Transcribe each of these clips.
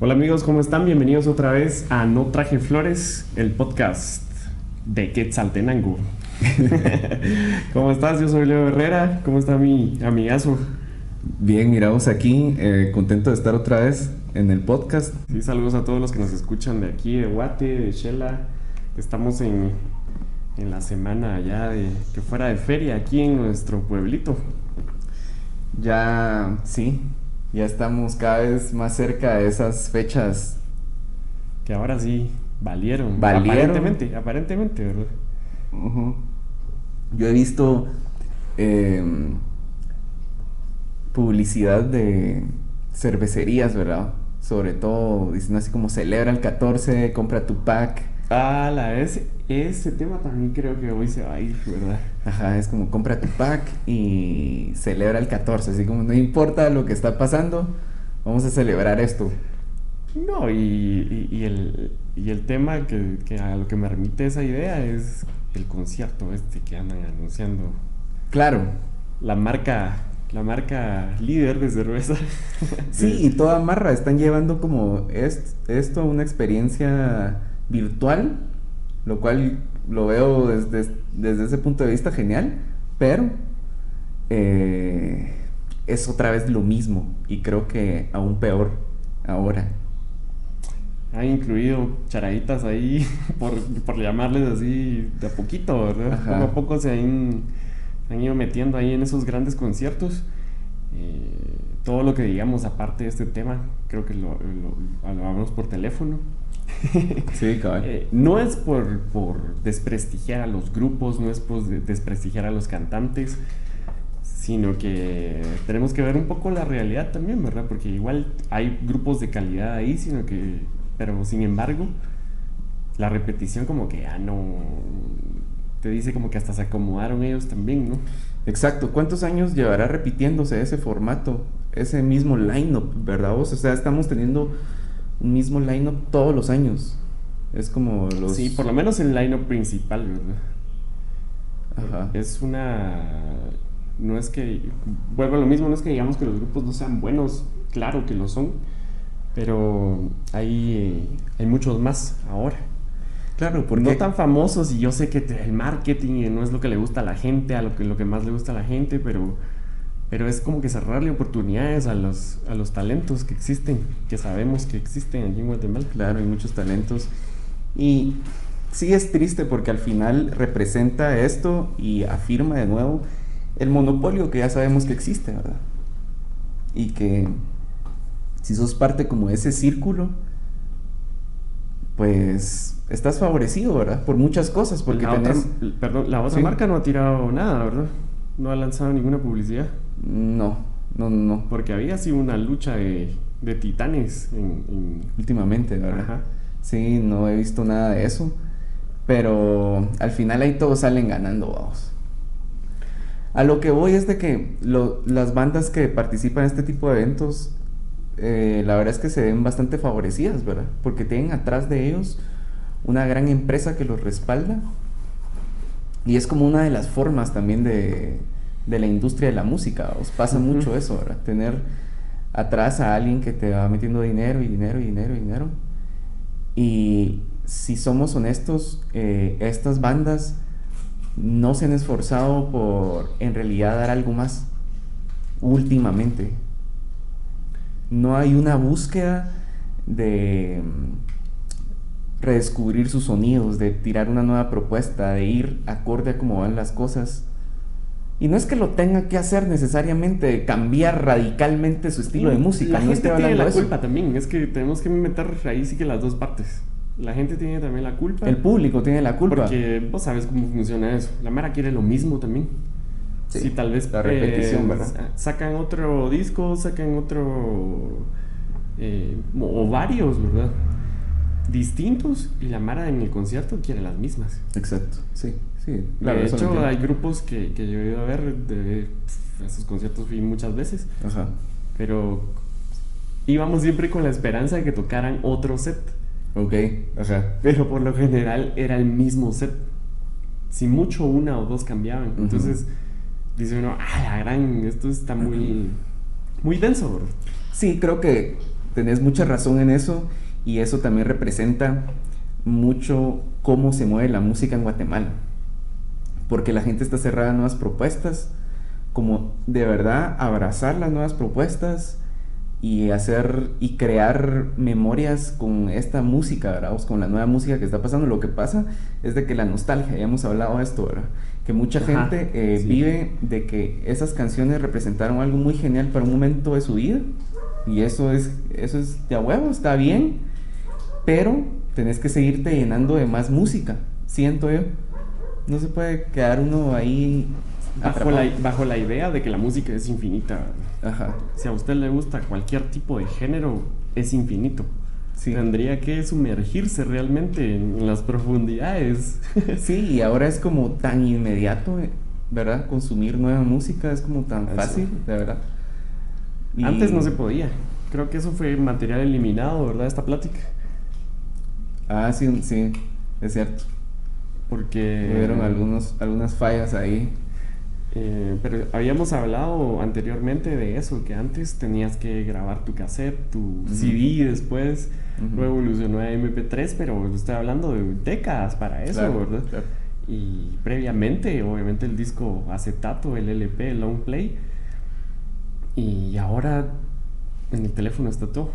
Hola amigos, ¿cómo están? Bienvenidos otra vez a No Traje Flores, el podcast de Quetzaltenango. ¿Cómo estás? Yo soy Leo Herrera. ¿Cómo está mi amigazo? Bien, miramos aquí, eh, contento de estar otra vez en el podcast. Sí, saludos a todos los que nos escuchan de aquí, de Guate, de Shela. Estamos en, en la semana ya de que fuera de feria aquí en nuestro pueblito. Ya, sí, ya estamos cada vez más cerca de esas fechas. Que ahora sí valieron. Valieron. Aparentemente, aparentemente, ¿verdad? Yo he visto em, publicidad de cervecerías, ¿verdad? Sobre todo diciendo así como celebra el 14, compra tu pack. Ah, la, ese, ese tema también creo que hoy se va a ir, ¿verdad? Ajá, es como compra tu pack y celebra el 14, así como no importa lo que está pasando, vamos a celebrar esto. No, y, y- y el, y el tema que, que a lo que me remite esa idea es el concierto este que andan anunciando. Claro, La marca, la marca líder de cerveza. Sí, y toda marra están llevando como es- esto a una experiencia virtual, lo cual lo veo desde, desde ese punto de vista genial, pero eh, es otra vez lo mismo y creo que aún peor ahora. Han incluido charaditas ahí, por, por llamarles así, de a poquito, ¿verdad? Ajá. Poco a poco se han, han ido metiendo ahí en esos grandes conciertos. Eh, todo lo que digamos aparte de este tema, creo que lo, lo, lo hablamos por teléfono. Sí, cabal. Eh, no es por, por desprestigiar a los grupos, no es por de- desprestigiar a los cantantes, sino que tenemos que ver un poco la realidad también, ¿verdad? Porque igual hay grupos de calidad ahí, sino que, pero sin embargo, la repetición como que ya no, te dice como que hasta se acomodaron ellos también, ¿no? Exacto, ¿cuántos años llevará repitiéndose ese formato, ese mismo line-up, verdad vos? O sea, estamos teniendo un mismo line-up todos los años. Es como los... Sí, por lo menos el line principal, ¿verdad? Ajá. Es una. No es que. Vuelvo a lo mismo, no es que digamos que los grupos no sean buenos, claro que lo son, pero hay, eh, hay muchos más ahora. Claro, porque... No tan famosos, y yo sé que el marketing no es lo que le gusta a la gente, a lo que, lo que más le gusta a la gente, pero, pero es como que cerrarle oportunidades a los, a los talentos que existen, que sabemos que existen aquí en Guatemala. Claro, hay muchos talentos. Y sí es triste porque al final representa esto y afirma de nuevo el monopolio que ya sabemos que existe, ¿verdad? Y que si sos parte como de ese círculo, pues estás favorecido, ¿verdad? Por muchas cosas, porque la, tenés... otra, perdón, la otra Sí. marca no ha tirado nada, ¿verdad? No ha lanzado ninguna publicidad. No, no, no, Porque había sido una lucha de, de titanes en, en- últimamente, ¿verdad? Ajá. Sí, no he visto nada de eso. Pero al final ahí todos salen ganando, vamos. A lo que voy es de que lo- las bandas que participan en este tipo de eventos, eh, la verdad es que se ven bastante favorecidas, ¿verdad? Porque tienen atrás de ellos una gran empresa que los respalda. Y es como una de las formas también de, de la industria de la música. Os pasa Ujú. mucho eso, ¿verdad? Tener atrás a alguien que te va metiendo dinero y dinero y dinero y dinero. Y si somos honestos, eh, estas bandas no se han esforzado por en realidad dar algo más últimamente. No hay una búsqueda de mm, redescubrir sus sonidos, de tirar una nueva propuesta, de ir acorde a cómo van las cosas. Y no es que lo tenga que hacer necesariamente, de cambiar radicalmente su estilo de música. La no gente tiene la eso. culpa también. Es que tenemos que meter ahí sí que las dos partes. La gente tiene también la culpa. El público tiene la culpa. Porque vos sabes cómo funciona eso. La Mara quiere lo mismo también. Sí, si tal vez la repetición, eh, ¿verdad? sa- sacan otro disco, sacan otro eh, o varios, ¿verdad? Distintos y la Mara en el concierto quiere las mismas. Exacto, sí, sí. claro, de hecho, hay grupos que, que yo he ido a ver, de pf, esos conciertos fui muchas veces, Ajá. pero íbamos siempre con la esperanza de que tocaran otro set. Ok, ajá. Pero por lo general era el mismo set. Si mucho una o dos cambiaban. Entonces dice uno, ah, la gran, esto está muy, muy denso, bro. Sí, creo que tenés mucha razón en eso y eso también representa mucho cómo se mueve la música en Guatemala. Porque la gente está cerrada a nuevas propuestas, como de verdad abrazar las nuevas propuestas y hacer y crear memorias con esta música, ¿verdad? con la nueva música que está pasando. Lo que pasa es de que la nostalgia, ya hemos hablado de esto, ¿verdad? Que mucha gente eh, vive de que esas canciones representaron algo muy genial para un momento de su vida y eso es, eso es de a huevo, está bien, pero tenés que seguirte llenando de más música, siento yo. No se puede quedar uno ahí bajo la, bajo la, idea de que la música es infinita. Ajá. Si a usted le gusta cualquier tipo de género, es infinito. Tendría que sumergirse realmente en las profundidades. sí, y ahora es como tan inmediato, ¿verdad? Consumir nueva música es como tan fácil, de verdad. Antes no se podía. Creo que eso fue material eliminado, ¿verdad? Esta plática. Ah, sí, sí, es cierto. Porque... Hubieron algunos, algunas fallas ahí. Eh, pero habíamos hablado anteriormente de eso, que antes tenías que grabar tu cassette, tu CD después, luego evolucionó a MP3, pero estoy hablando de décadas para eso, ¿verdad? Y previamente, obviamente, el disco acetato, el LP, el long play, y ahora en el teléfono está todo.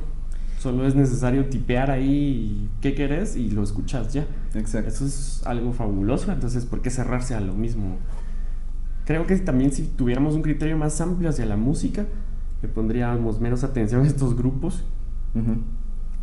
Solo es necesario tipear ahí qué querés y lo escuchas ya. Exacto. Eso es algo fabuloso, entonces, ¿por qué cerrarse a lo mismo? Creo que también si tuviéramos un criterio más amplio hacia la música, le pondríamos menos atención a estos grupos.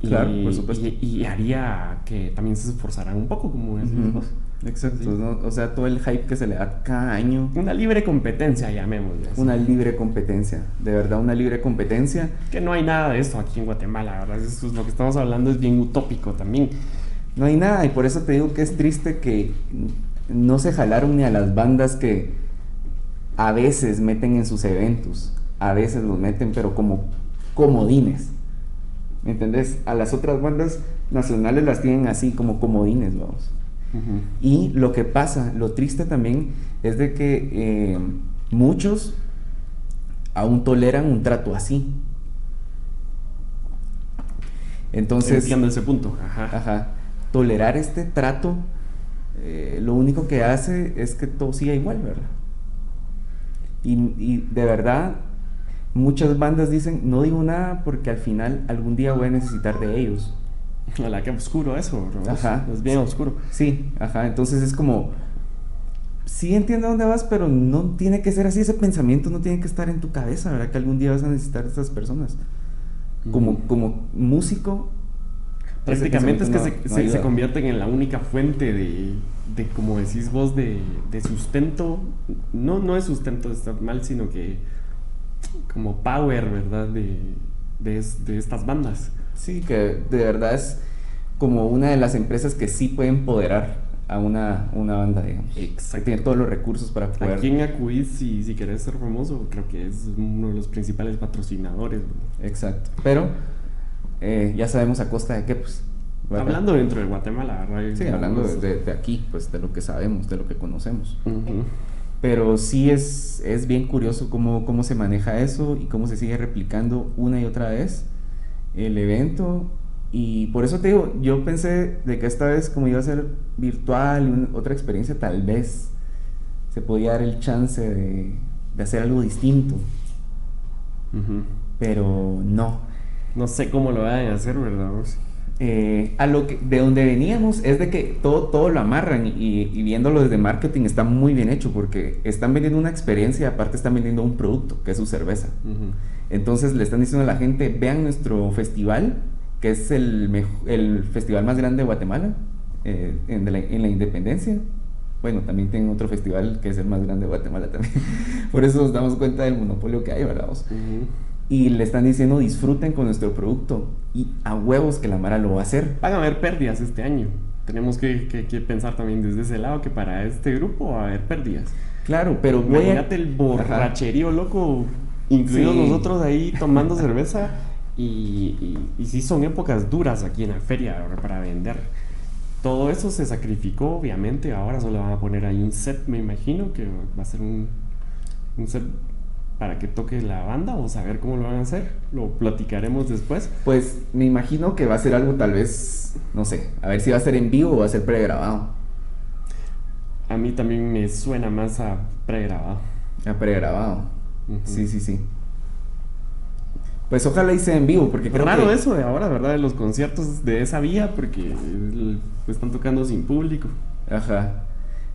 y, claro, por supuesto. Y, haría que también se esforzaran un poco, como decimos. Exacto, o sea, todo el hype que se le da cada año. Una libre competencia, llamémosle. Una libre competencia, de verdad, una libre competencia. Que no hay nada de esto aquí en Guatemala, ¿verdad? Eso es lo que estamos hablando es bien utópico también. No hay nada, y por eso te digo que es triste que no se jalaron ni a las bandas que a veces meten en sus eventos, a veces los meten, pero como comodines. ¿Me entendés? A las otras bandas nacionales las tienen así como comodines, vamos. Y lo que pasa, lo triste también es de que eh, muchos aún toleran un trato así. Entonces... Entiendo ese punto. Ajá. Tolerar este trato, eh, lo único que hace es que todo siga igual, ¿verdad? Y, y, de verdad, muchas bandas dicen, no digo nada porque al final algún día voy a necesitar de ellos. La que oscuro eso, Ajá. Es bien oscuro. Sí, ajá. Entonces es como. Sí entiendo dónde vas, pero no tiene que ser así. Ese pensamiento no tiene que estar en tu cabeza, ¿verdad? Que algún día vas a necesitar a estas personas. Como, como músico. Prácticamente es que se, se, convierten en la única fuente de, de como decís vos, de, de, sustento. No, no es sustento, está mal, sino que como power, ¿verdad? De, de, de estas bandas. Sí, que de verdad es como una de las empresas que sí puede empoderar a una, una banda, digamos. Exacto. Tiene todos los recursos para poder... ¿A quién acudís si, si querés ser famoso? Creo que es uno de los principales patrocinadores. Exacto. Pero eh, ya sabemos a costa de qué, pues... Hablando dentro de Guatemala, ¿verdad? Sí, hablando de, de, aquí, pues de lo que sabemos, de lo que conocemos. Pero sí es, es bien curioso cómo, cómo se maneja eso y cómo se sigue replicando una y otra vez el evento. Y por eso te digo, yo pensé de que esta vez como iba a ser virtual, otra experiencia, tal vez se podía dar el chance de, de hacer algo distinto. Pero no. No sé cómo lo vayan a hacer, ¿verdad? Eh, a lo que, de donde veníamos es de que todo, todo lo amarran y, viéndolo desde marketing está muy bien hecho porque están vendiendo una experiencia y aparte están vendiendo un producto que es su cerveza. Entonces le están diciendo a la gente, vean nuestro festival, que es el, el festival más grande de Guatemala, eh, en, la, independencia. Bueno, también tienen otro festival que es el más grande de Guatemala también. Por eso nos damos cuenta del monopolio que hay, ¿verdad? Y le están diciendo disfruten con nuestro producto. Y a huevos que la Mara lo va a hacer. Van a haber pérdidas este año. Tenemos que, que, pensar también desde ese lado que para este grupo va a haber pérdidas. Claro, pero Imagínate el borracherío loco incluidos nosotros ahí tomando cerveza. Y, y, sí son épocas duras aquí en la feria para vender. Todo eso se sacrificó, obviamente. Ahora solo van a poner ahí un set, me imagino, que va a ser un, un set para que toque la banda o saber cómo lo van a hacer. Lo platicaremos después. Pues me imagino que va a ser algo tal vez, no sé, a ver si va a ser en vivo o va a ser pregrabado. A mí también me suena más a pregrabado. A pregrabado. Sí, sí, sí. Pues ojalá sea en vivo, porque creo Raro que... eso de ahora, ¿verdad? De los conciertos de esa vía, porque están tocando sin público. Ajá.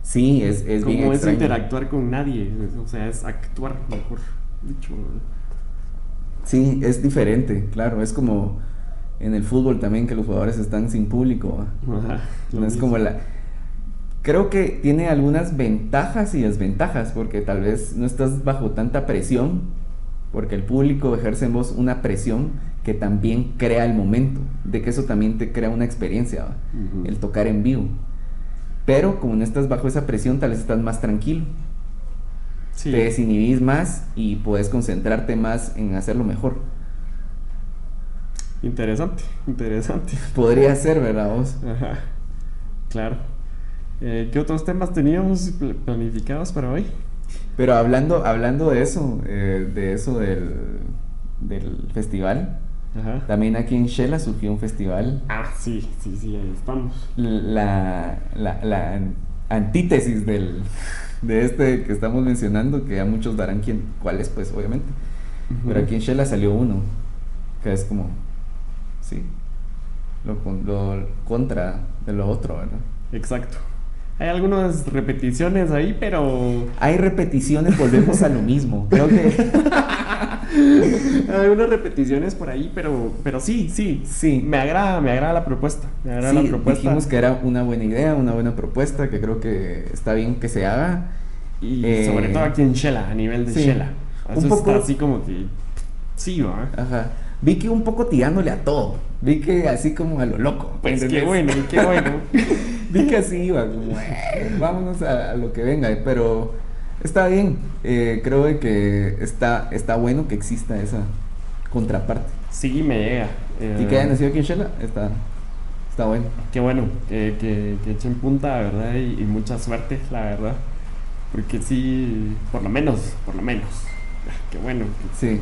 Sí, es, es bien es extraño. interactuar con nadie, o sea, es actuar, mejor dicho. Sí, es diferente, claro. Es como en el fútbol también que los jugadores están sin público. Ajá, No es mismo. como la... Creo que tiene algunas ventajas y desventajas, porque tal vez no estás bajo tanta presión, porque el público ejerce en vos una presión que también crea el momento, de que eso también te crea una experiencia, el tocar en vivo. Pero como no estás bajo esa presión, tal vez estás más tranquilo, Sí. te desinhibís más y puedes concentrarte más en hacerlo mejor. Interesante, interesante. Podría ser, ¿verdad vos? Ajá, claro. Eh, ¿Qué otros temas teníamos pl- planificados para hoy? Pero hablando, hablando de eso, eh, de eso del, del festival, Ajá. también aquí en Shela surgió un festival, Ah, sí, sí, sí, ahí estamos. la, la, la an- antítesis del, de este que estamos mencionando, que ya muchos darán quién, cuál es, pues obviamente. Pero aquí en Shela salió uno, que es como, sí, lo, lo contra de lo otro, ¿verdad? Exacto. Hay algunas repeticiones ahí, pero. Hay repeticiones, volvemos a lo mismo. Creo que algunas repeticiones por ahí, pero, pero sí, sí. Sí. Me agrada, me agrada la propuesta. Me agrada Sí, la propuesta. dijimos que era una buena idea, una buena propuesta, que creo que está bien que se haga. Y Eh, sobre todo aquí en Shela, a nivel de sí. Shela. Un Eso poco- está así como que. Sí, va. Ajá. Vi que un poco tirándole a todo. Vi que así como a lo loco. Pues qué ¿entendés? bueno, qué bueno. Vi que así iba, como, "Eh, vámonos a, a lo que venga. Pero está bien. Eh, creo de que está, está bueno que exista esa contraparte. Sí, me llega. Eh, Y que haya nacido aquí en Shela, está, está bueno. Qué bueno, que, que, que echen punta, ¿verdad? Y, y mucha suerte, la verdad. Porque sí, por lo menos, por lo menos. Qué bueno. Sí.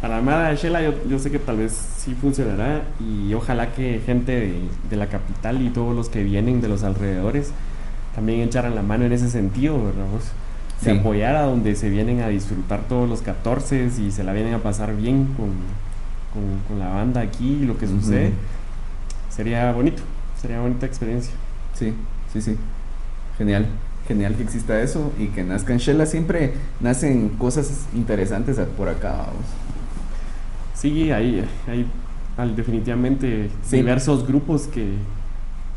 Para la Armada de Shela yo, yo sé que tal vez sí funcionará y ojalá que gente de, de la capital y todos los que vienen de los alrededores también echaran la mano en ese sentido, ¿verdad? Vos? De Sí. apoyar a donde se vienen a disfrutar todos los 14 y se la vienen a pasar bien con, con, con la banda aquí y lo que sucede. Sería bonito, sería bonita experiencia. Sí, sí, sí. Genial. Genial que exista eso y que nazca en Shela. Siempre nacen cosas interesantes por acá, vamos. Sí, hay, hay definitivamente Sí. diversos grupos que,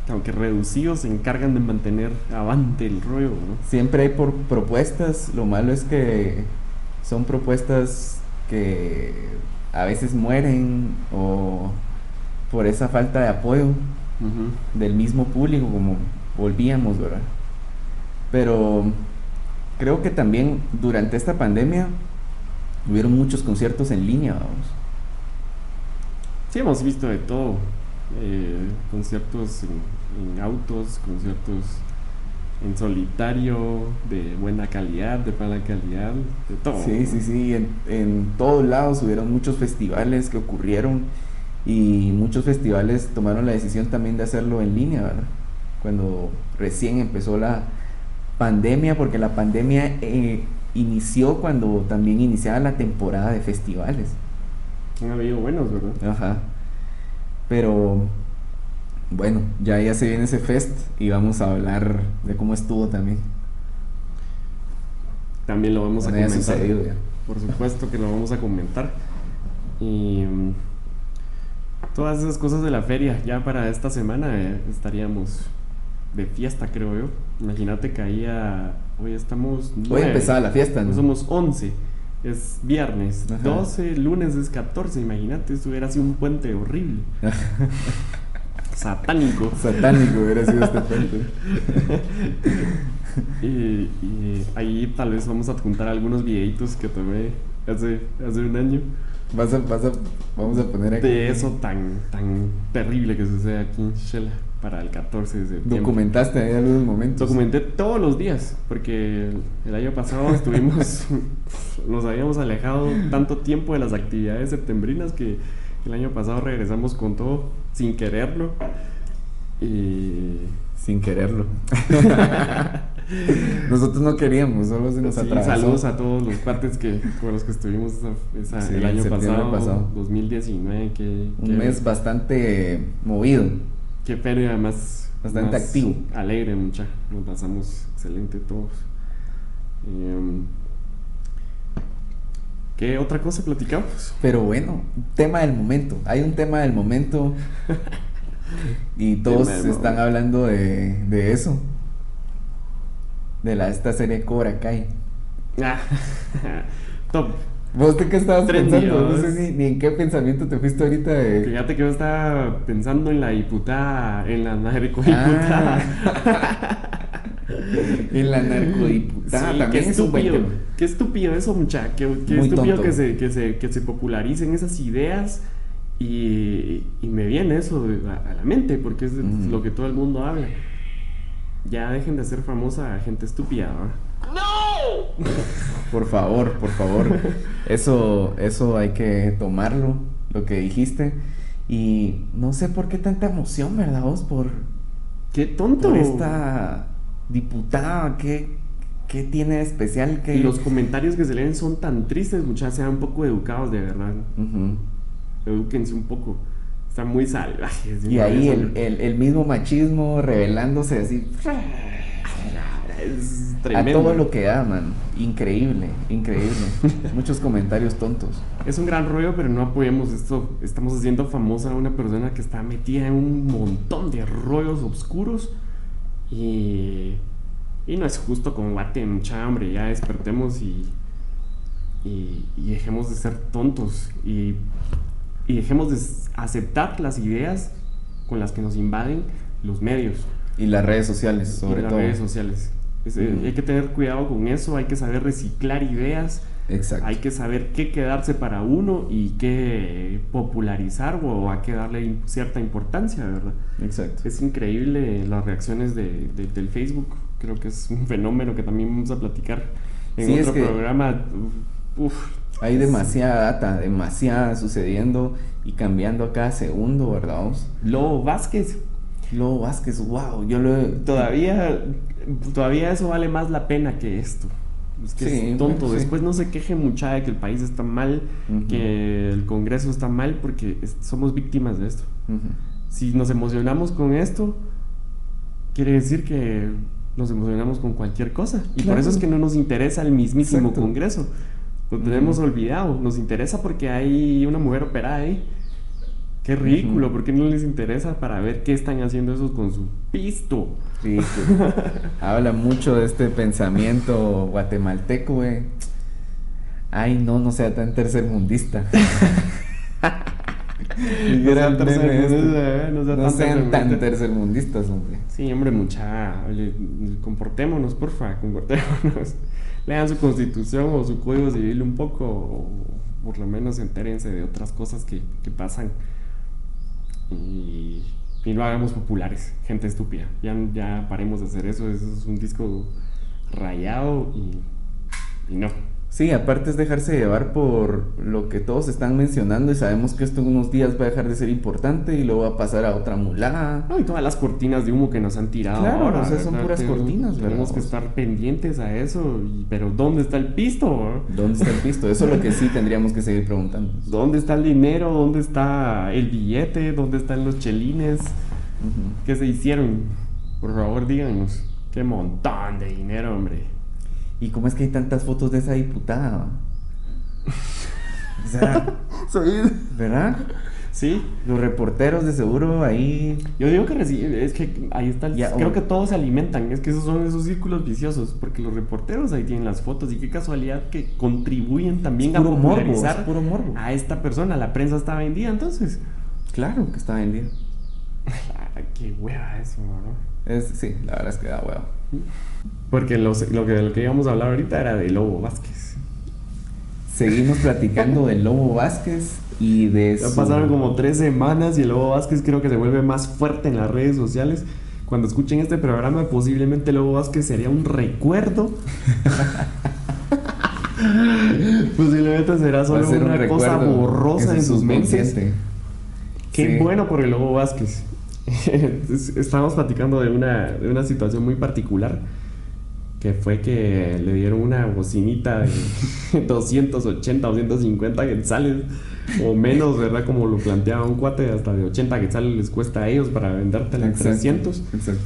aunque reducidos, se encargan de mantener avante el rollo, ¿no? Siempre hay por propuestas. Lo malo es que son propuestas que a veces mueren o por esa falta de apoyo del mismo público, como volvíamos, ¿verdad? Pero creo que también durante esta pandemia hubieron muchos conciertos en línea, vamos. Sí, hemos visto de todo. eh, conciertos en, en autos, conciertos en solitario, de buena calidad, de mala calidad, de todo. Sí, sí, sí, en, en todos lados hubieron muchos festivales que ocurrieron y muchos festivales tomaron la decisión también de hacerlo en línea, ¿verdad? Cuando recién empezó la pandemia, porque la pandemia eh, inició cuando también iniciaba la temporada de festivales. Han habido buenos, ¿verdad? Ajá. Pero bueno, ya, ya se viene ese fest y vamos a hablar de cómo estuvo también. También lo vamos Bueno, a comentar. sucedido ya. Por supuesto que lo vamos a comentar. Y mm, todas esas cosas de la feria, ya para esta semana eh, estaríamos de fiesta, creo yo. Imagínate que ahí a- hoy estamos. Hoy empezaba la fiesta, ¿no? Somos 11. Es viernes. Ajá. 12, lunes es 14. Imagínate, esto hubiera sido un puente horrible. Satánico. Satánico hubiera sido este puente. Y, y ahí tal vez vamos a adjuntar algunos videitos que tomé hace, hace un año Vas a, vas a, vamos a poner aquí. de eso tan, tan terrible que sucede aquí en Shela. para el 14 de septiembre. ¿Documentaste ahí algunos momentos? Documenté todos los días, porque el, el año pasado estuvimos, nos habíamos alejado tanto tiempo de las actividades septembrinas que el año pasado regresamos con todo sin quererlo. Y Sin quererlo. Nosotros no queríamos, solo se nos Sí, atravesó. saludos a todos los cuates que con los que estuvimos esa- esa- Sí, el año pasado, pasado. 2019, que, Un mes bastante movido. Qué feria, además. Bastante más activo. Alegre, mucha. Nos pasamos excelente todos. Em, ¿Qué otra cosa platicamos? Pero bueno, tema del momento. Hay un tema del momento. Y todos del están momento. hablando de, de eso. De la, esta serie Cobra Kai. Ah, Top. ¿Vos de qué estabas pensando? No sé ni, ni en qué pensamiento te fuiste ahorita de... Fíjate que yo estaba pensando en la diputada, en la Ah. en la narcodiputada Sí, también qué es un estúpido, qué estúpido eso, muchacha. Qué, qué Muy estúpido tonto. que se, que, se, que se popularicen esas ideas y, y me viene eso a, a la mente porque es Mm. lo que todo el mundo habla. Ya dejen de hacer famosa a gente estúpida, ¿va? Por favor, por favor. Eso, eso hay que tomarlo, lo que dijiste. Y no sé por qué tanta emoción, ¿verdad vos? Por, ¡Qué tonto! por esta diputada, ¿qué, qué tiene de especial? que Y los comentarios que se leen son tan tristes, muchachos. Sean un poco educados, de verdad. Edúquense un poco. Están muy salvajes. Y ahí el, el- el mismo machismo revelándose así Es a todo lo que da, man. Increíble, increíble. Muchos comentarios tontos. Es un gran rollo, pero no apoyemos esto. Estamos haciendo famosa a una persona que está metida en un montón de rollos oscuros. Y, y no es justo con Guate, mucha hambre. Ya despertemos y, y, y dejemos de ser tontos. Y, y dejemos de aceptar las ideas con las que nos invaden los medios Y las redes sociales, y sobre las todo. redes sociales. Es- eh, Ujú. Hay que tener cuidado con eso, hay que saber reciclar ideas. Exacto. Hay que saber qué quedarse para uno y qué popularizar o a qué darle cierta importancia, ¿verdad? Exacto. Es increíble las reacciones de, de- del Facebook. Creo que es un fenómeno que también vamos a platicar en Sí, es otro que- programa. Uf, Hay es- demasiada data, demasiada sucediendo y cambiando a cada segundo, ¿verdad? vos? Lobo Vázquez. Lobo Vázquez, wow, yo lo. Todavía, todavía eso vale más la pena que esto. Es que Sí, es tonto. sí. Después no se queje mucha de que el país está mal, Ujú. que el Congreso está mal, porque es- somos víctimas de esto. Si nos emocionamos con esto, quiere decir que nos emocionamos con cualquier cosa. Y por eso es que no nos interesa el mismísimo Exacto. Congreso. Lo tenemos olvidado. Nos interesa porque hay una mujer operada ahí. Qué ridículo. ¿por qué no les interesa para ver qué están haciendo esos con su pisto? Sí, habla mucho de este pensamiento guatemalteco, güey. Ay, no, no sea tan tercermundista. No sean eh, no sean No tan sean tan tercermundistas. tercermundistas, hombre. Sí, hombre, mucha. Oye, comportémonos, porfa, comportémonos. Lean su constitución o su código civil un poco, o por lo menos entérense de otras cosas que, que pasan. Y, y no hagamos populares, gente estúpida. Ya, ya paremos de hacer eso, eso es un disco rayado y, y no. Sí, aparte es dejarse llevar por lo que todos están mencionando y sabemos que esto en unos días va a dejar de ser importante y luego va a pasar a otra mulada. No, y todas las cortinas de humo que nos han tirado. Claro, ahora, o sea, son ¿verdad? puras Tenemos- cortinas, ¿verdad? Tenemos que estar pendientes a eso. y- pero ¿dónde está el pisto? ¿Dónde está el pisto? Eso es lo que sí tendríamos que seguir preguntando. ¿Dónde está el dinero? ¿Dónde está el billete? ¿Dónde están los chelines? Ujú. ¿Qué se hicieron? Por favor, díganos. Qué montón de dinero, hombre. ¿Y cómo es que hay tantas fotos de esa diputada? O sea, ¿verdad? Sí. Los reporteros de seguro ahí. Yo digo que recibe, es que ahí está el, Ya, creo que todos se alimentan, es que esos son esos círculos viciosos, porque los reporteros ahí tienen las fotos y qué casualidad que contribuyen también a morbo, popularizar puro morbo. a esta persona, la prensa está vendida, entonces. Claro que está vendido. Ah, qué hueva eso, ¿no? Es, sí, la verdad es que da huevo. Porque los- lo que, lo que íbamos a hablar ahorita era de Lobo Vázquez. seguimos platicando del Lobo Vázquez y de Ya su- pasaron como tres semanas y el Lobo Vázquez creo que se vuelve más fuerte en las redes sociales. Cuando escuchen este programa, posiblemente Lobo Vázquez sería un recuerdo. posiblemente será solo ser un una cosa borrosa en su sus mentes. Qué Sí. bueno por el Lobo Vázquez. Es- Estábamos platicando de una, de una situación muy particular, que fue que le dieron una bocinita de 280 o 150 quetzales, o menos, ¿verdad? Como lo planteaba un cuate, hasta de 80 quetzales les cuesta a ellos para vendértela en Exacto, 300. Exacto.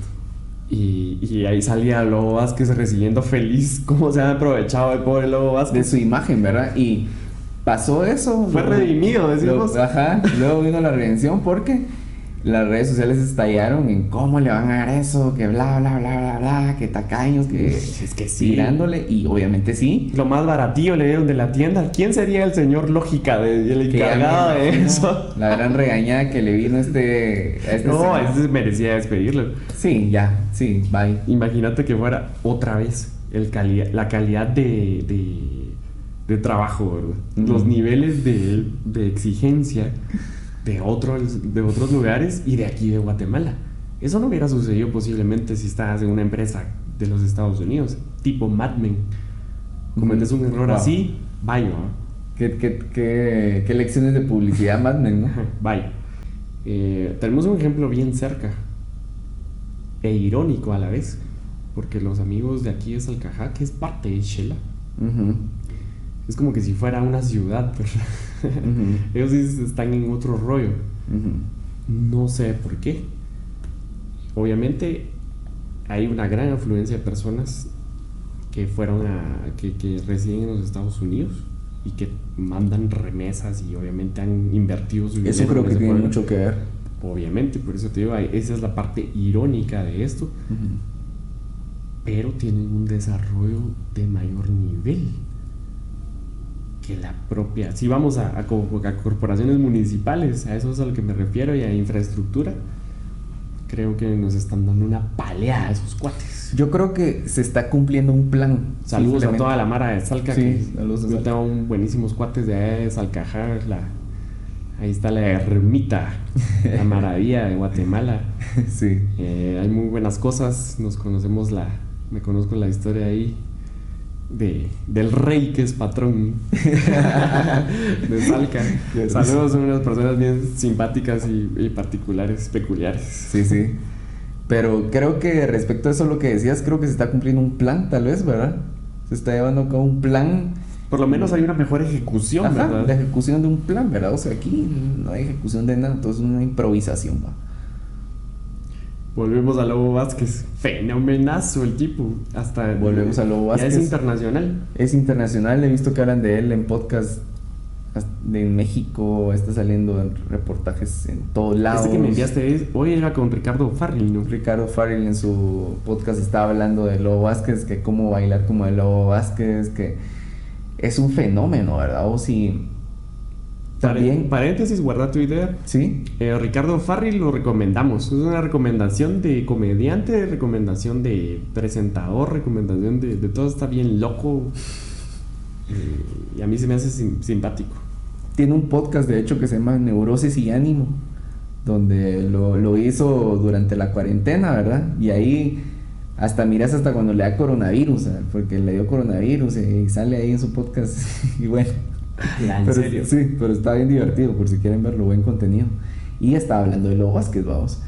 Y, y ahí salía Lobo Vázquez recibiendo feliz cómo se ha aprovechado el pobre Lobo De Vázquez. su imagen, ¿verdad? Y pasó eso. Fue lo- redimido, lo- decimos. ajá, luego vino la redención porque las redes sociales estallaron en cómo le van a dar eso, que bla, bla, bla, bla, bla, que tacaños, que Es que sí. tirándole. Y obviamente sí. Lo más baratillo le dieron de la tienda. ¿Quién sería el señor lógica de, el encargado de eso? La gran regañada que le vino este, a este No, señor. ese merecía despedirlo. Sí, ya, sí, bye. Imagínate que fuera otra vez el cali- la calidad de, de, de trabajo. Los niveles de, de exigencia de otros, de otros lugares y de aquí de Guatemala. Eso no hubiera sucedido posiblemente si estás en una empresa de los Estados Unidos, tipo Mad Men. Cometes un error Wow. así, vaya. ¿Qué, qué, qué, qué lecciones de publicidad más, men, no? Bye. Eh, tenemos un ejemplo bien cerca e irónico a la vez, porque los amigos de aquí de Salcajá, que es parte de Shela, es como que si fuera una ciudad, ¿verdad? Ujú. Ellos están en otro rollo. No sé por qué. Obviamente hay una gran afluencia de personas que fueron a. que, que residen en los Estados Unidos y que mandan remesas y obviamente han invertido su Eso dinero creo en que tiene pueblo. mucho que ver. Obviamente, por eso te digo, esa es la parte irónica de esto, Ujú. pero tienen un desarrollo de mayor nivel que la propia. Si vamos a, a a corporaciones municipales, a eso es a lo que me refiero, y a infraestructura, creo que nos están dando una paleada a esos cuates. Yo creo que se está cumpliendo un plan. Saludos a toda la mara de Salca. Sí, que yo tengo un buenísimos cuates de allá de Salcajar, la, ahí está la ermita, la maravilla de Guatemala. sí. Eh, hay muy buenas cosas, nos conocemos la, me conozco la historia ahí de, del rey que es patrón de Salca. Saludos, son unas personas bien simpáticas y, y particulares, peculiares. Sí, sí. Pero creo que respecto a eso lo que decías, creo que se está cumpliendo un plan, tal vez, ¿verdad? Se está llevando a cabo un plan. Por lo menos hay una mejor ejecución, Ajá, ¿verdad? la ejecución de un plan, ¿verdad? O sea, aquí no hay ejecución de nada, todo es una improvisación, va. Volvemos a Lobo Vázquez. Fenomenazo el tipo. Hasta Volvemos a Lobo Ya es Vázquez. internacional. Es internacional, he visto que hablan de él en podcast de México, está saliendo en reportajes en todos lados. Este que me enviaste es- hoy era con Ricardo Farrell, ¿no? Ricardo Farrell en su podcast estaba hablando de Lobo Vázquez, que cómo bailar como el Lobo Vázquez, que es un fenómeno, ¿verdad? O si también, Paréntesis, guarda tu idea. sí, Eh, Ricardo Farrell lo recomendamos. Es una recomendación de comediante, recomendación de presentador, recomendación de, de todo. Está bien loco. Eh, y a mí se me hace sim- simpático. tiene un podcast de hecho que se llama Neurosis y Ánimo, donde lo, lo hizo durante la cuarentena, ¿verdad? Y ahí hasta miras hasta cuando le da coronavirus, porque le dio coronavirus y sale ahí en su podcast y bueno. ¿En Pero- serio? Sí, pero está bien divertido por si quieren verlo, buen contenido. Y estaba hablando de Lobo Vázquez, vamos.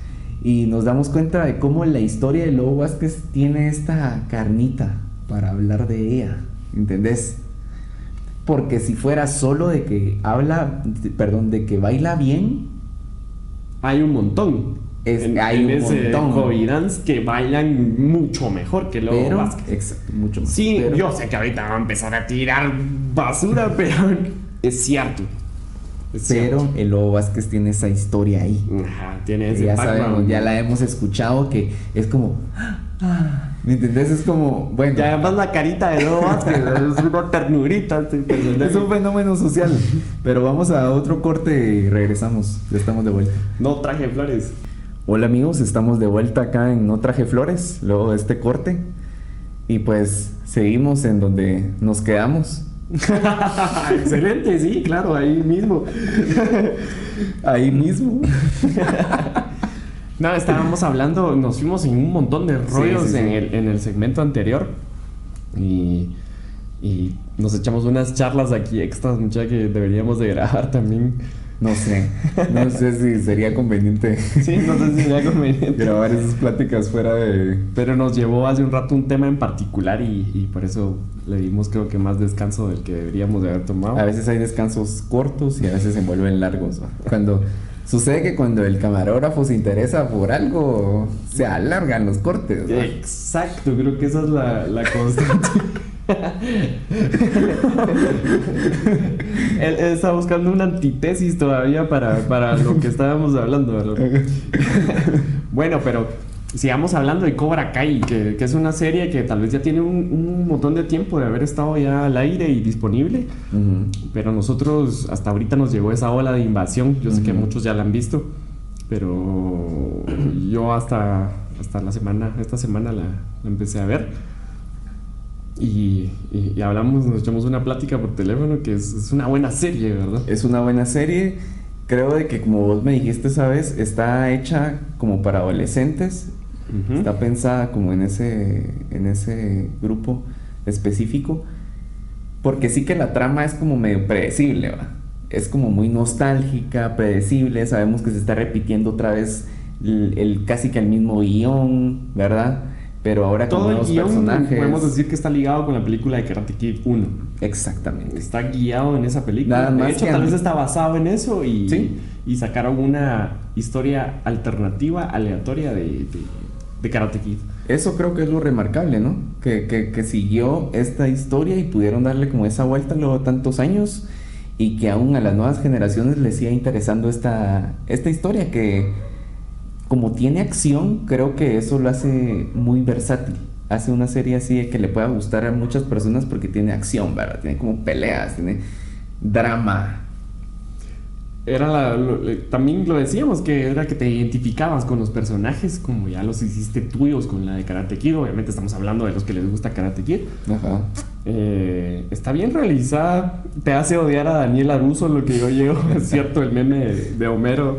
Y nos damos cuenta de cómo la historia de Lobo Vázquez tiene esta carnita para hablar de ella, ¿entendés? Porque si fuera solo de que habla, perdón, de que baila bien, Hay un montón. Es- en, hay en un ese montón. Dance que bailan mucho mejor que Lobo pero, exacto, mucho más. Sí, Pero- yo sé que ahorita va a empezar a tirar basura, pero es cierto. Es pero cierto. el Lobo Vázquez tiene esa historia ahí. Ajá, tiene ese ya sabemos, ya la hemos escuchado que es como, ah, ¿me entendés? Es como, bueno, Y además la carita de Lobo Vázquez es una ternurita. personaje. es un fenómeno social. Pero vamos a otro corte y regresamos. Ya estamos de vuelta. No traje flores. Hola amigos, estamos de vuelta acá en No Traje Flores, luego de este corte. Y pues seguimos en donde nos quedamos. Excelente, sí, claro, ahí mismo. ahí mismo. no, estábamos hablando, nos fuimos en un montón de rollos En, el, en el segmento anterior. Y y nos echamos unas charlas aquí extras, mucha que deberíamos de grabar también. No sé, no sé si sería conveniente. Sí, no sé si sería conveniente. Grabar esas pláticas fuera de... Pero nos llevó hace un rato un tema en particular y, y, por eso le dimos creo que más descanso del que deberíamos de haber tomado. A veces hay descansos cortos y a veces se vuelven largos. Cuando sucede que cuando el camarógrafo se interesa por algo, se alargan los cortes. Exacto, creo que esa es la, la constante. él, está buscando una antítesis todavía para, lo que estábamos hablando. bueno, pero sigamos hablando de Cobra Kai, que, es una serie que tal vez ya tiene un, montón de tiempo de haber estado ya al aire y disponible. Pero nosotros hasta ahorita nos llegó esa ola de invasión. Yo sé que muchos ya la han visto. Pero yo hasta, hasta la semana, esta semana la empecé a ver. Y, hablamos, nos echamos una plática por teléfono que es, una buena serie, ¿verdad? Es una buena serie. Creo de que como vos me dijiste esa vez, está hecha como para adolescentes. Está pensada como en ese, en ese grupo específico. Porque sí que la trama es como medio predecible, ¿va? Es como muy nostálgica, predecible. Sabemos que se está repitiendo otra vez el casi que el mismo guion, ¿verdad? Pero ahora Todo con nuevos personajes. Podemos decir que está ligado con la película de Karate Kid 1. Exactamente. Está guiado en esa película. de hecho, tal vez está basado en eso y, y sacaron una historia alternativa, aleatoria de, de, Karate Kid. Eso creo que es lo remarcable, ¿no? Que, que, que, siguió esta historia y pudieron darle como esa vuelta luego tantos años y que aún a las nuevas generaciones les siga interesando esta, esta historia que como tiene acción, creo que eso lo hace muy versátil. Hace una serie así que le pueda gustar a muchas personas porque tiene acción, ¿verdad? Tiene como peleas, tiene drama. Era también lo decíamos que era que te identificabas con los personajes como ya los hiciste tuyos con la de Karate Kid. Obviamente estamos hablando de los que les gusta Karate Kid. Ajá. Eh, está bien realizada. Te hace odiar a Daniel Aruso, lo que yo llego. Es cierto, el meme de Homero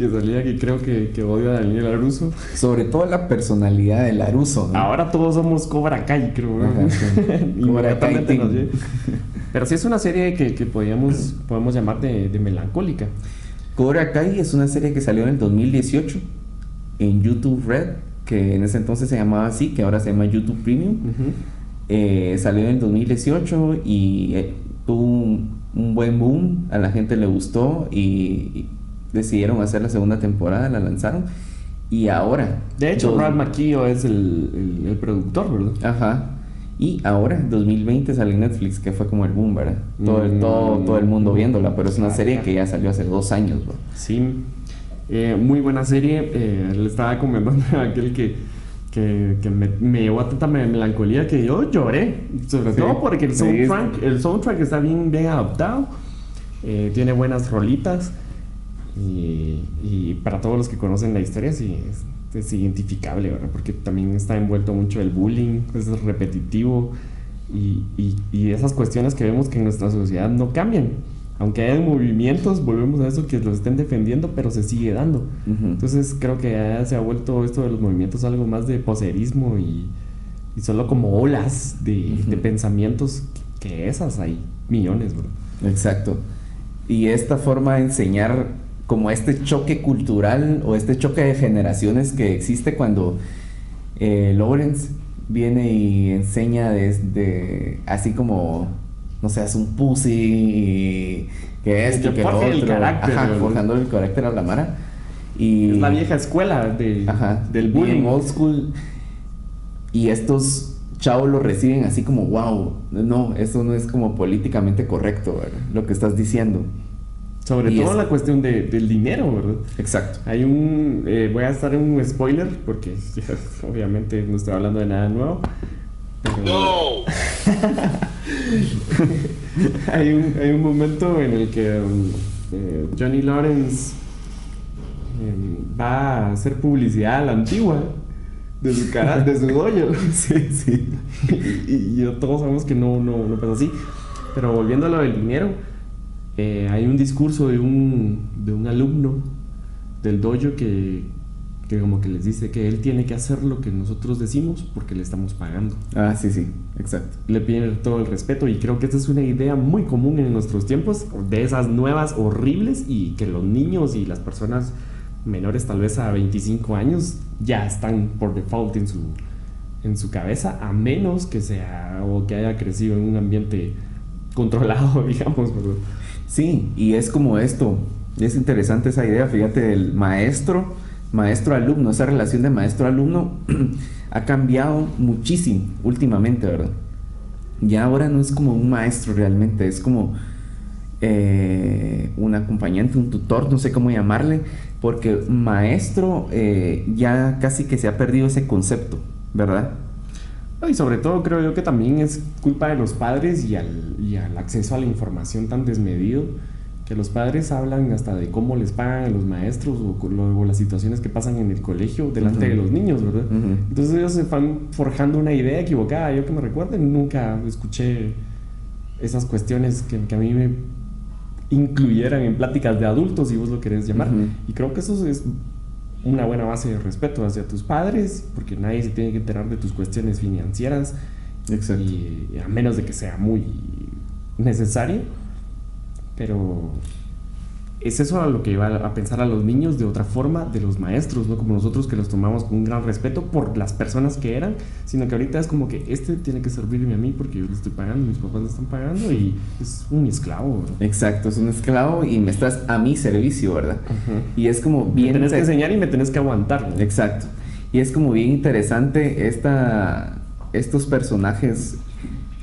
que salía que creo que, que odio a Daniel Aruso. Sobre todo la personalidad de Laruso. Ahora todos somos Cobra Kai, creo. Cobra Kai. Pero sí es una serie que, que podíamos, podemos llamar de, de, melancólica. Cobra Kai es una serie que salió en el 2018 en YouTube Red, que en ese entonces se llamaba así, que ahora se llama YouTube Premium. Eh, salió en el 2018 y eh, tuvo un, un, buen boom, a la gente le gustó y decidieron hacer la segunda temporada, la lanzaron. Y ahora. De hecho, Brad McKeough es el, el, productor, ¿verdad? Ajá. Y ahora, 2020, sale Netflix, que fue como el boom, ¿verdad? Todo, el, todo, todo el mundo viéndola, pero es una serie que ya salió hace dos años, bro. Sí. Eh, muy buena serie. Eh, le estaba comentando a aquel que, que, que me, me, llevó a tanta melancolía que yo lloré. Sobre todo porque el soundtrack, el soundtrack está bien, bien adaptado. Eh, tiene buenas rolitas. Y, para todos los que conocen la historia, sí, es, identificable, ¿verdad? Porque también está envuelto mucho el bullying, es repetitivo y, y, esas cuestiones que vemos que en nuestra sociedad no cambian. Aunque haya movimientos, volvemos a eso, que los estén defendiendo, pero se sigue dando. Entonces creo que ya se ha vuelto esto de los movimientos algo más de poserismo y, y solo como olas de, de pensamientos que esas hay millones, bro. Exacto. Y esta forma de enseñar como este choque cultural o este choque de generaciones que existe cuando eh, Lawrence viene y enseña desde así como no sé, es un pussy que esto, que lo otro, el carácter, ajá, forjando el carácter a la Mara. Y, es la vieja escuela de, del bullying. old school. Y estos chavos lo reciben así como, wow, no, eso no es como políticamente correcto, lo que estás diciendo. Sobre todo la cuestión de, del dinero, ¿verdad? Exacto. Hay un. Eh, voy a estar en un spoiler, porque obviamente no estoy hablando de nada nuevo. ¡No! hay, un, hay un momento en el que um, eh, Johnny Lawrence em, va a hacer publicidad a la antigua de su cara, de su dojo. sí, sí. y, y, todos sabemos que no, no, no pasa así. Pero volviendo a lo del dinero, eh, hay un discurso de un, de un alumno del dojo que, que como que les dice que él tiene que hacer lo que nosotros decimos porque le estamos pagando. Ah, sí, sí, exacto. Le piden todo el respeto y creo que esta es una idea muy común en nuestros tiempos, de esas nuevas horribles y que los niños y las personas menores tal vez a 25 años ya están por default en su, en su cabeza, a menos que sea o que haya crecido en un ambiente controlado, digamos. ¿verdad? Sí, y es como esto, es interesante esa idea, fíjate, el maestro, maestro-alumno, esa relación de maestro-alumno ha cambiado muchísimo últimamente, ¿verdad? Ya ahora no es como un maestro realmente, es como eh, un acompañante, un tutor, no sé cómo llamarle, porque maestro eh, ya casi que se ha perdido ese concepto, ¿verdad? Y sobre todo creo yo que también es culpa de los padres y al, y al acceso a la información tan desmedido, que los padres hablan hasta de cómo les pagan a los maestros o, o las situaciones que pasan en el colegio delante de los niños, ¿verdad? Entonces ellos se van forjando una idea equivocada. Yo que me recuerden, nunca escuché esas cuestiones que, que a mí me incluyeran en pláticas de adultos, si vos lo querés llamar. Y creo que eso es una buena base de respeto hacia tus padres, porque nadie se tiene que enterar de tus cuestiones financieras. Exacto. Y a menos de que sea muy necesario. Pero es eso a lo que iba a pensar a los niños de otra forma de los maestros, no como nosotros que los tomamos con un gran respeto por las personas que eran, sino que ahorita es como que este tiene que servirme a mí porque yo le estoy pagando, mis papás le están pagando y es un esclavo. ¿verdad? Exacto, es un esclavo y me estás a mi servicio, ¿verdad? Y es como Me bien... tenés que enseñar y me tenés que aguantar. ¿no? Exacto. Y es como bien interesante esta, estos personajes.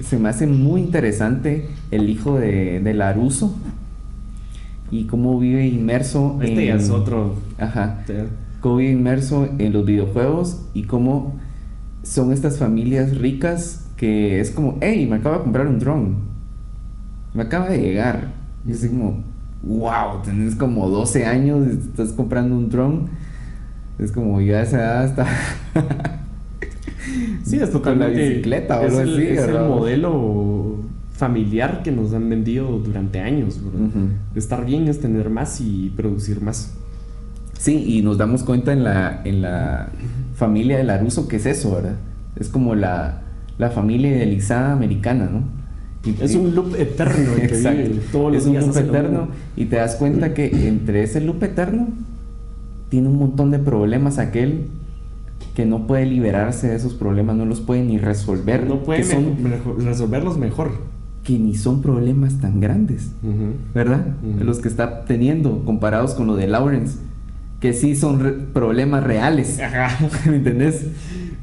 Se me hace muy interesante el hijo de, de Laruso y cómo vive inmerso Este ya en... es otro. Ajá. Cómo vive inmerso en los videojuegos y cómo son estas familias ricas que es como, hey, me acabo de comprar un drone. Me acaba de llegar. Y es como, wow, tenés como 12 años y estás comprando un drone. Es como, ya a esa edad está... Sí, es Con la totalmente. bicicleta o es algo el, así, es el modelo familiar que nos han vendido durante años. Ujú. Estar bien es tener más y producir más. Sí, y nos damos cuenta en la, en la familia de Laruso que es eso, ¿verdad? Es como la, la familia idealizada americana, ¿no? Y- Es un loop eterno que Exacto. vive todos los es un días loop eterno y te das cuenta que entre ese loop eterno tiene un montón de problemas aquel que no puede liberarse de esos problemas, no los puede ni resolver, No puede que, son, mejor- resolverlos mejor. Que ni son problemas tan grandes, ¿verdad? Ujú. Los que está teniendo comparados con lo de Lawrence, que sí son re- problemas reales. ¿me entendés?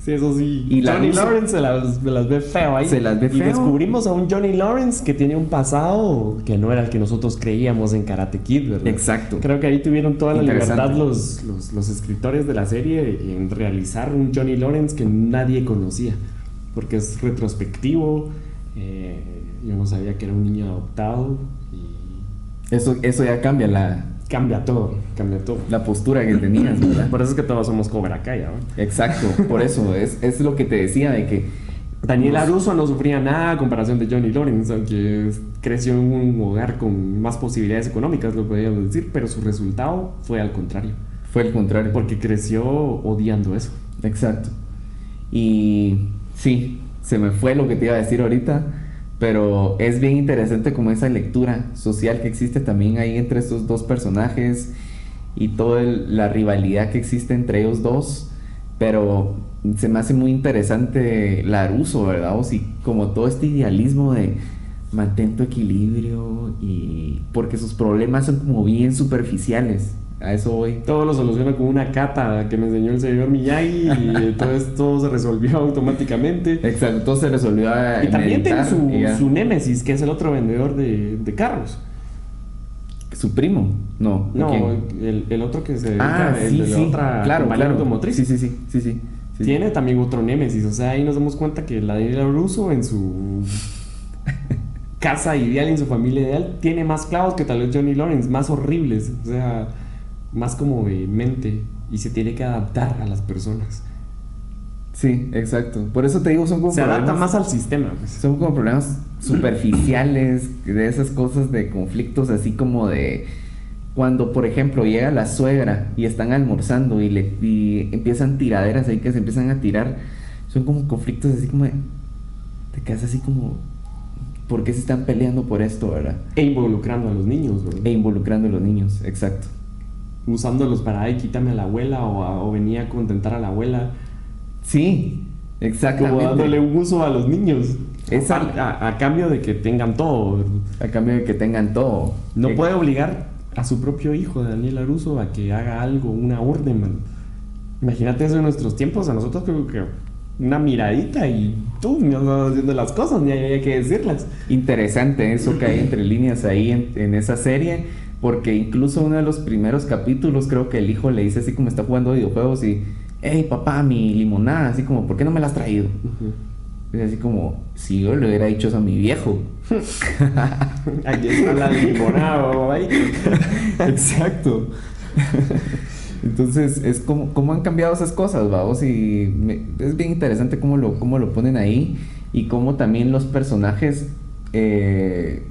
Sí, eso sí. Y la Johnny luz- Lawrence se las, se las ve feo ahí. Se las ve Y feo. descubrimos a un Johnny Lawrence que tiene un pasado que no era el que nosotros creíamos en Karate Kid, ¿verdad? Exacto. Creo que ahí tuvieron toda la libertad los, los, los escritores de la serie en realizar un Johnny Lawrence que nadie conocía. Porque es retrospectivo. Eh, yo no sabía que era un niño adoptado. Y Eso, eso ya cambia la, cambia todo, cambia todo. la postura que tenías, ¿verdad? Por eso es que todos somos Cobra Kai, ¿verdad? Exacto, por eso, es, es lo que te decía de que Daniel Aruso no sufría nada a comparación de Johnny Lawrence, aunque creció en un hogar con más posibilidades económicas, lo podríamos decir, pero su resultado fue al contrario, fue el contrario. porque creció odiando eso. Exacto. Y sí, se me fue lo que te iba a decir ahorita, pero es bien interesante como esa lectura social que existe también ahí entre estos dos personajes y toda la rivalidad que existe entre ellos dos, pero se me hace muy interesante Laruso, ¿verdad? O sí, como todo este idealismo de mantén tu equilibrio y porque sus problemas son como bien superficiales. A eso voy. Todo lo soluciona con una cata que me enseñó el señor Miyagi y todo esto se resolvió automáticamente. Exacto, todo se resolvió Y también tiene su, su némesis, que es el otro vendedor de, de carros. ¿Su primo? No. ¿de No, el, el otro que se dedica, Ah, el sí, de la sí. otra claro, compañía claro. automotriz. Sí, sí, sí, sí, sí, sí. Tiene también otro némesis, o sea, ahí nos damos cuenta que la Daniela Russo en su casa ideal, en su familia ideal, tiene más clavos que tal vez Johnny Lawrence, más horribles, o sea, más como vehemente y se tiene que adaptar a las personas. Sí, exacto. Por eso te digo, son como Se adapta más al sistema. pues. Son como problemas superficiales, de esas cosas de conflictos así como de cuando, por ejemplo, llega la suegra y están almorzando y, le, y empiezan tiraderas ahí que se empiezan a tirar. Son como conflictos así como de... Te quedas así como... ¿Por qué se están peleando por esto, verdad? E involucrando a los niños, ¿verdad? E involucrando a los niños, exacto. Usándolos para, ay, quítame a la abuela o, a- o venía a contentar a la abuela. Sí, exactamente. Como dándole un uso a los niños. Esa- A, a- cambio de que tengan todo. A cambio de que tengan todo. No Eh, puede obligar a su propio hijo, Daniel Aruso, a que haga algo, una orden, man. Imagínate eso en nuestros tiempos. A nosotros creo que una miradita y tú me andas haciendo las cosas, ni había que decirlas. Interesante eso que hay entre líneas ahí en, en esa serie, porque incluso uno de los primeros capítulos creo que el hijo le dice así como está jugando videojuegos y, hey papá, mi limonada, así como, ¿por qué no me la has traído? Es así como, si yo le hubiera dicho eso a mi viejo. Aquí está la limonada. Exacto. Entonces, es como, cómo han cambiado esas cosas, vamos, y me- es bien interesante cómo lo, cómo lo ponen ahí y cómo también los personajes, eh,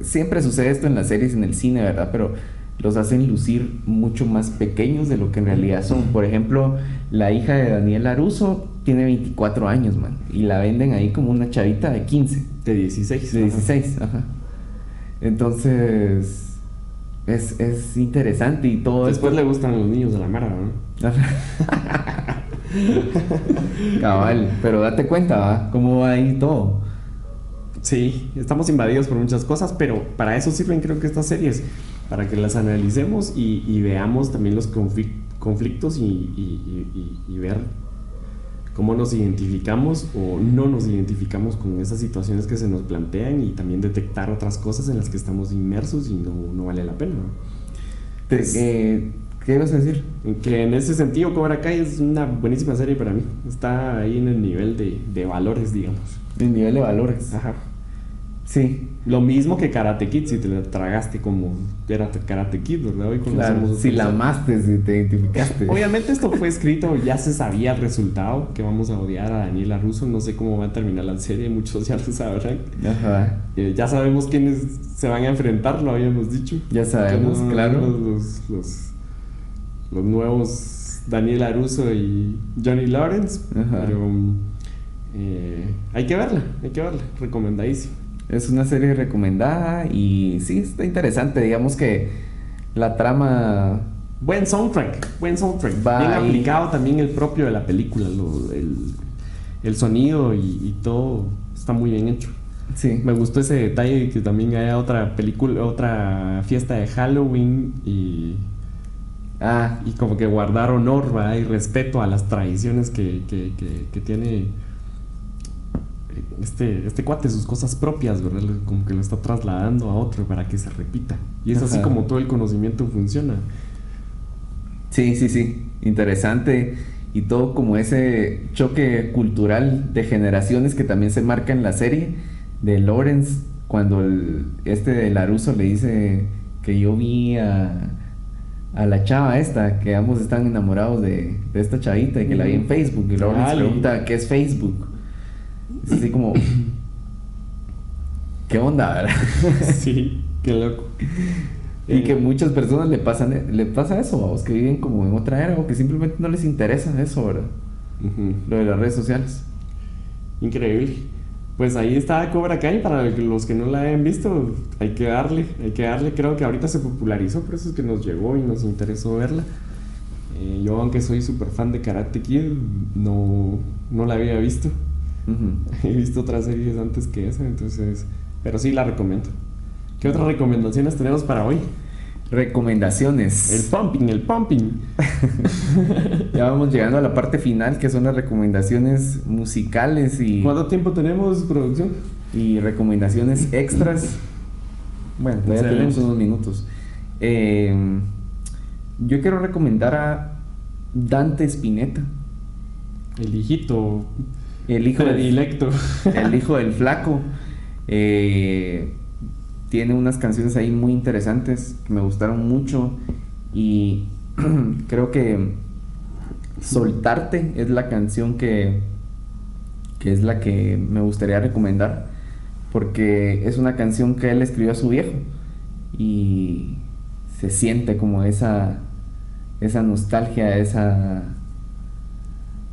siempre sucede esto en las series, en el cine, ¿verdad? Pero los hacen lucir mucho más pequeños de lo que en realidad son. Por ejemplo, la hija de Daniel Aruso tiene 24 años, man, y la venden ahí como una chavita de 15. De 16. De 16, ajá. Entonces, es, es interesante y todo Después esto. le gustan los niños de la mara, ¿no? Cabal, pero date cuenta, ¿va? ¿Cómo va ahí todo? Sí, estamos invadidos por muchas cosas, pero para eso sirven creo que estas series, para que las analicemos y, y veamos también los conflic- conflictos y, y- y- ver cómo nos identificamos o no nos identificamos con esas situaciones que se nos plantean y también detectar otras cosas en las que estamos inmersos y no, no vale la pena. Pues- eh, ¿Qué ibas a decir? Que en ese sentido Cobra Kai es una buenísima serie para mí. Está ahí en el nivel de, de valores, digamos. El nivel de valores. Ajá. Sí, Lo mismo que Karate Kid, si te la tragaste como era Karate Kid, ¿verdad? Hoy claro. Si la amaste, si te identificaste. Obviamente esto fue escrito, ya se sabía el resultado, que vamos a odiar a Daniela Russo, no sé cómo va a terminar la serie, muchos ya lo sabrán. Ajá. Eh, ya sabemos quiénes se van a enfrentar, lo habíamos dicho. Ya sabemos, no- claro. Los, los, los- los nuevos Daniela Russo y Johnny Lawrence, Ajá. pero eh, hay que verla, hay que verla, recomendadísimo. Es una serie recomendada y sí, está interesante. Digamos que la trama Buen soundtrack, buen soundtrack. Va Bien ahí. aplicado también el propio de la película, lo- el, el sonido y, y todo está muy bien hecho. Sí. Me gustó ese detalle de que también haya otra película, otra fiesta de Halloween y, Ah, y como que guardar honor ¿verdad? y respeto a las tradiciones que, que- que- que tiene este, este cuate, sus cosas propias, ¿verdad? Como que lo está trasladando a otro para que se repita. Y es así como todo el conocimiento funciona. sí, sí, sí. Interesante. Y todo como ese choque cultural de generaciones que también se marca en la serie de Lawrence, cuando el, este de Laruso le dice que yo vi a, a la chava esta, que ambos están enamorados de, de esta chavita y que la vi en Facebook. Y Lawrence Dale. pregunta, ¿qué es Facebook? Es así como, ¿qué onda, verdad? sí, qué loco. Y que muchas personas le pasan le pasa eso, vamos, que viven como en otra era o que simplemente no les interesa eso, ¿verdad? Lo de las redes sociales. Increíble. Pues ahí está Cobra Kai, para los que no la hayan visto, hay que darle, hay que darle, creo que ahorita se popularizó, por eso es que nos llegó y nos interesó verla. Eh, yo aunque soy súper fan de Karate Kid, no, no la había visto. He visto otras series antes que esa, entonces, pero sí la recomiendo. ¿Qué otras recomendaciones tenemos para hoy? Recomendaciones. El pumping, el pumping. Ya vamos llegando a la parte final, que son las recomendaciones musicales y, ¿Cuánto tiempo tenemos, producción? y recomendaciones extras. Bueno, todavía Excelente. tenemos unos minutos. Eh, yo quiero recomendar a Dante Spinetta, El hijito el hijo del, el hijo del flaco. Eh, tiene unas canciones ahí muy interesantes que me gustaron mucho y creo que Soltarte es la canción que, que es la que me gustaría recomendar, porque es una canción que él escribió a su viejo y se siente como esa, esa nostalgia, esa,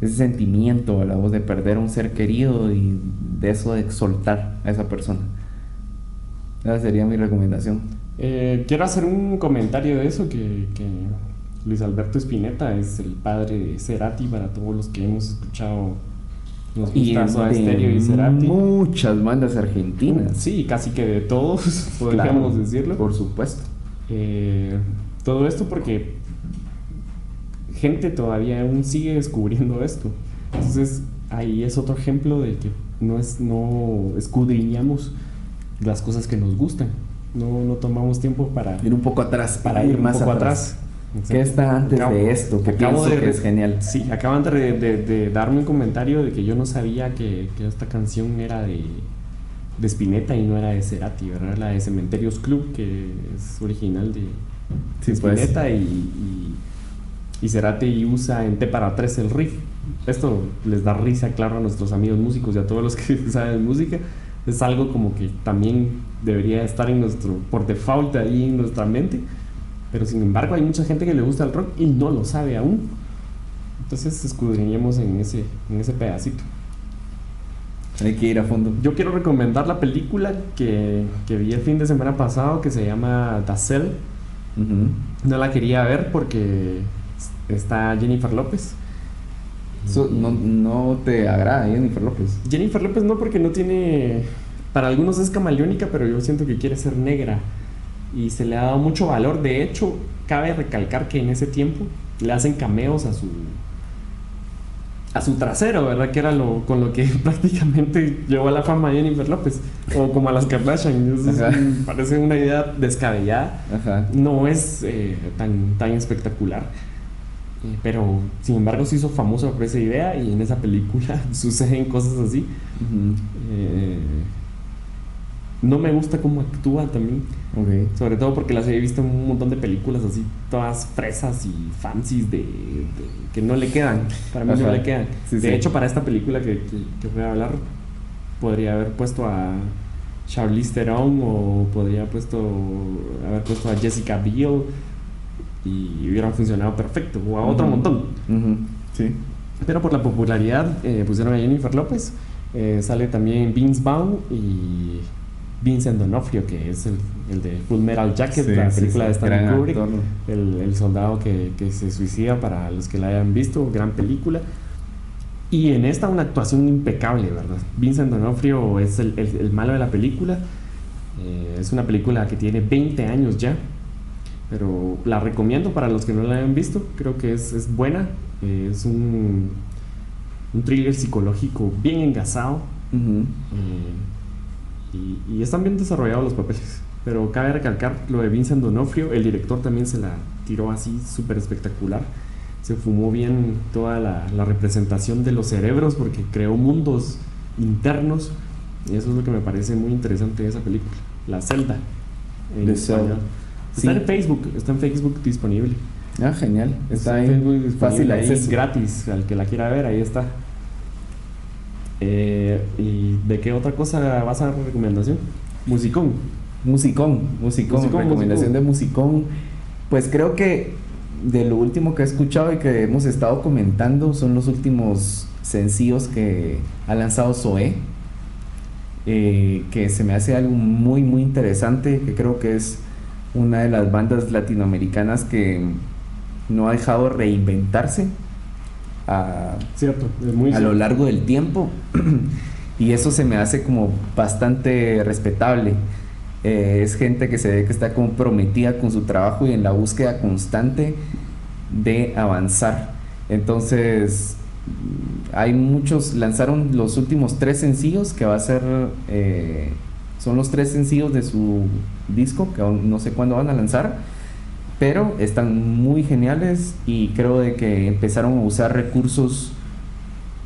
ese sentimiento a la voz de perder a un ser querido y de eso de soltar a esa persona. Esa sería mi recomendación. Eh, quiero hacer un comentario de eso, que, que, Luis Alberto Spinetta es el padre de Cerati para todos los que hemos escuchado nos y de y Cerati. muchas bandas argentinas. Sí, casi que de todos, podríamos decirlo. Por supuesto. Eh, todo esto porque gente todavía aún sigue descubriendo esto. Entonces, ahí es otro ejemplo de que no, es, no escudriñamos las cosas que nos gustan. No, no tomamos tiempo para ir un poco atrás, para ir, más atrás. ¿Qué está antes de esto? Que acabo de, que es genial. Sí, acaban de, de, darme un comentario de que yo no sabía que, que esta canción era de, de Spinetta y no era de Cerati, ¿verdad? La de Cementerios Club, que es original de, sí, pues. Spinetta y, y, y, Cerati usa en T para tres el riff. Esto les da risa, claro, a nuestros amigos músicos y a todos los que saben música. Es algo como que también debería estar en nuestro, por default ahí en nuestra mente. Pero sin embargo hay mucha gente que le gusta el rock y no lo sabe aún. Entonces escudriñemos en ese, en ese pedacito. Hay que ir a fondo. Yo quiero recomendar la película que, que vi el fin de semana pasado que se llama The No la quería ver porque está Jennifer López. no, no, te agrada Jennifer López. Jennifer López no porque no tiene... Para algunos es camaleónica, pero yo siento que quiere ser negra. Y se le ha dado mucho valor. De hecho, cabe recalcar que en ese tiempo le hacen cameos a su a su trasero, ¿verdad? Que era lo con lo que prácticamente llevó a la fama Jennifer López. O como a las Kardashian. parece una idea descabellada. No es eh, tan, tan espectacular. Eh, pero, sin embargo, se hizo famoso por esa idea y en esa película suceden cosas así. No me gusta cómo actúa también. Sobre todo porque las he visto en un montón de películas así, todas fresas y fancies de, que no le quedan. Para mí no le quedan. de hecho, para esta película que, que, voy a hablar, podría haber puesto a Charlize Theron o podría puesto, haber puesto a Jessica Biel y hubieran funcionado perfecto. O a otro montón. Sí. Pero por la popularidad eh, pusieron a Jennifer López. Eh, sale también Vince Vaughn y Vincent D'Onofrio, que es el, el, de Full Metal Jacket, la película de Stanley Kubrick, el, el, soldado que, que, se suicida para los que la hayan visto, gran película. Y en esta una actuación impecable, ¿verdad? Vincent D'Onofrio es el, el malo de la película. Eh, es una película que tiene 20 años ya, pero la recomiendo para los que no la hayan visto. Creo que es, es buena. Eh, es un, un thriller psicológico bien engasado. Y, están bien desarrollados los papeles. Pero cabe recalcar lo de Vincent Donofrio, el director también se la tiró así súper espectacular. Se fumó bien toda la, representación de los cerebros porque creó mundos internos. Y eso es lo que me parece muy interesante de esa película. La celda. En Está en Facebook, está en Facebook disponible. Ah, genial. Está, ahí fácil ahí. Es gratis, al que la quiera ver, ahí está. Eh, ¿Y de qué otra cosa vas a dar recomendación? Musicón. Musicón, musicón, recomendación de musicón. Pues creo que de lo último que he escuchado y que hemos estado comentando son los últimos sencillos que ha lanzado Zoé. Eh, que se me hace algo muy muy interesante, que creo que es una de las bandas latinoamericanas que no ha dejado reinventarse a, cierto, a lo largo del tiempo. y eso se me hace como bastante respetable. Eh, es gente que se ve que está comprometida con su trabajo y en la búsqueda constante de avanzar. Entonces, hay muchos, lanzaron los últimos tres sencillos que va a ser, eh, son los tres sencillos de su disco que aún no sé cuándo van a lanzar pero están muy geniales y creo de que empezaron a usar recursos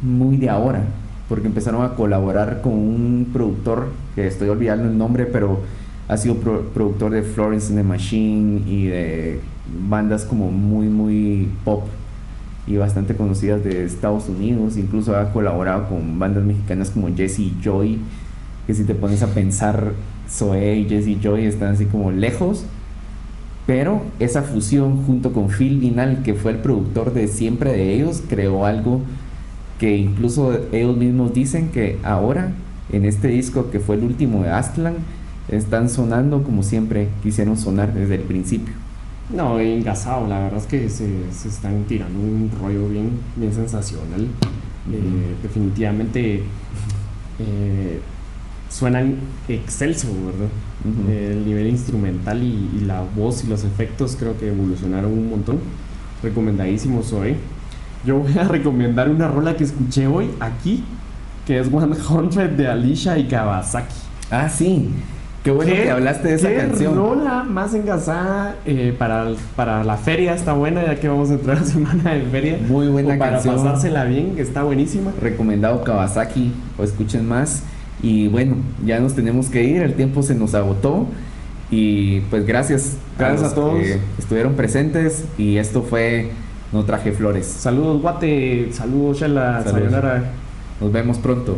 muy de ahora, porque empezaron a colaborar con un productor, que estoy olvidando el nombre, pero ha sido productor de Florence and the Machine y de bandas como muy, muy pop. y bastante conocidas de Estados Unidos. Incluso ha colaborado con bandas mexicanas como Jesse Joy, que si te pones a pensar, Zoe y Jesse Joy están así como lejos. Pero esa fusión junto con Phil Vinal, que fue el productor de siempre de ellos, creó algo que incluso ellos mismos dicen que ahora, en este disco que fue el último de Astlan, están sonando como siempre quisieron sonar desde el principio. No, engasado, la verdad es que se, se están tirando un rollo bien, bien sensacional. Eh, definitivamente eh, suenan excelso, ¿verdad? Ujú. Eh, el nivel instrumental y, y la voz y los efectos creo que evolucionaron un montón. Recomendadísimos hoy. Yo voy a recomendar una rola que escuché hoy aquí, que es 100 de Alicia y Kawasaki. Ah, sí. Qué bueno ¿Qué- que hablaste de esa qué canción. rola más engasada eh, para, para la feria está buena, ya que vamos a entrar a semana de feria. Muy buena O para canción. pasársela bien, está buenísima. Recomendado Kawasaki, o escuchen más. Y bueno, ya nos tenemos que ir, el tiempo se nos agotó. Y pues gracias, Gracias los a todos. que estuvieron presentes. Y esto fue No Traje Flores. Saludos, Guate. Saludos, Shela. Saludos. Sayonara. Nos vemos pronto.